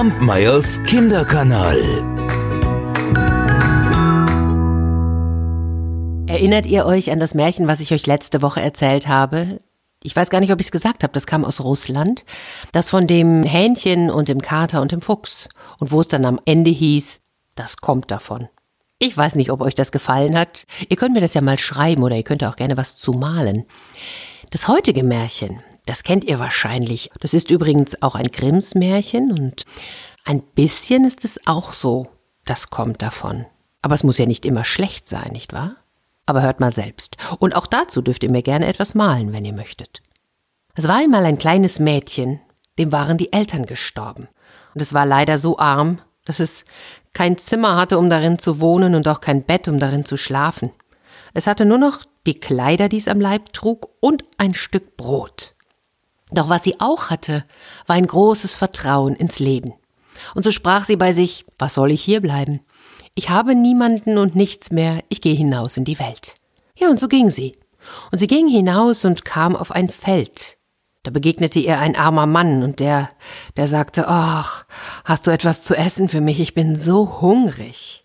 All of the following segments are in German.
Kampmeyers Kinderkanal. Erinnert ihr euch an das Märchen, was ich euch letzte Woche erzählt habe? Ich weiß gar nicht, ob ich es gesagt habe, das kam aus Russland. Das von dem Hähnchen und dem Kater und dem Fuchs. Und wo es dann am Ende hieß, das kommt davon. Ich weiß nicht, ob euch das gefallen hat. Ihr könnt mir das ja mal schreiben oder ihr könnt auch gerne was zu malen. Das heutige Märchen, das kennt ihr wahrscheinlich. Das ist übrigens auch ein Grimms Märchen und ein bisschen ist es auch so. Das kommt davon. Aber es muss ja nicht immer schlecht sein, nicht wahr? Aber hört mal selbst. Und auch dazu dürft ihr mir gerne etwas malen, wenn ihr möchtet. Es war einmal ein kleines Mädchen, dem waren die Eltern gestorben. Und es war leider so arm, dass es kein Zimmer hatte, um darin zu wohnen und auch kein Bett, um darin zu schlafen. Es hatte nur noch die Kleider, die es am Leib trug, und ein Stück Brot. Doch was sie auch hatte, war ein großes Vertrauen ins Leben. Und so sprach sie bei sich, was soll ich hier bleiben? Ich habe niemanden und nichts mehr, ich gehe hinaus in die Welt. Ja, und so ging sie. Und sie ging hinaus und kam auf ein Feld. Da begegnete ihr ein armer Mann, und der, der sagte, ach, hast du etwas zu essen für mich? Ich bin so hungrig.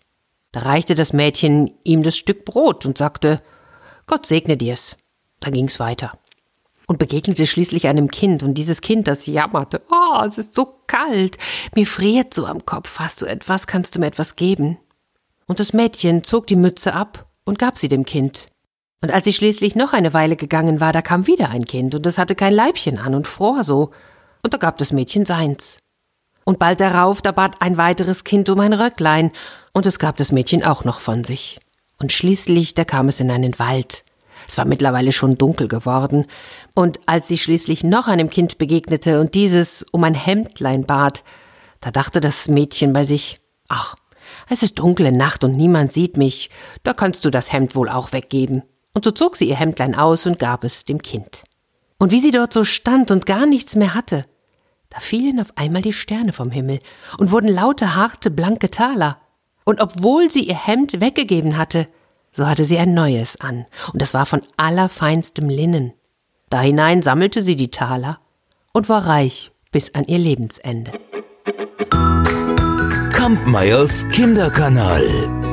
Da reichte das Mädchen ihm das Stück Brot und sagte, Gott segne dir's. Da ging's weiter und begegnete schließlich einem Kind, und dieses Kind, das jammerte, oh, es ist so kalt, mir friert so am Kopf, hast du etwas, kannst du mir etwas geben? Und das Mädchen zog die Mütze ab und gab sie dem Kind. Und als sie schließlich noch eine Weile gegangen war, da kam wieder ein Kind, und es hatte kein Leibchen an und fror so, und da gab das Mädchen seins. Und bald darauf, da bat ein weiteres Kind um ein Röcklein, und es gab das Mädchen auch noch von sich. Und schließlich, da kam es in einen Wald, es war mittlerweile schon dunkel geworden, und als sie schließlich noch einem Kind begegnete und dieses um ein Hemdlein bat, da dachte das Mädchen bei sich, ach, es ist dunkle Nacht und niemand sieht mich, da kannst du das Hemd wohl auch weggeben. Und so zog sie ihr Hemdlein aus und gab es dem Kind. Und wie sie dort so stand und gar nichts mehr hatte, da fielen auf einmal die Sterne vom Himmel und wurden lauter harte, blanke Taler. Und obwohl sie ihr Hemd weggegeben hatte, so hatte sie ein neues an, und es war von allerfeinstem Linnen. Da hinein sammelte sie die Taler und war reich bis an ihr Lebensende. Kampmeyers Kinderkanal.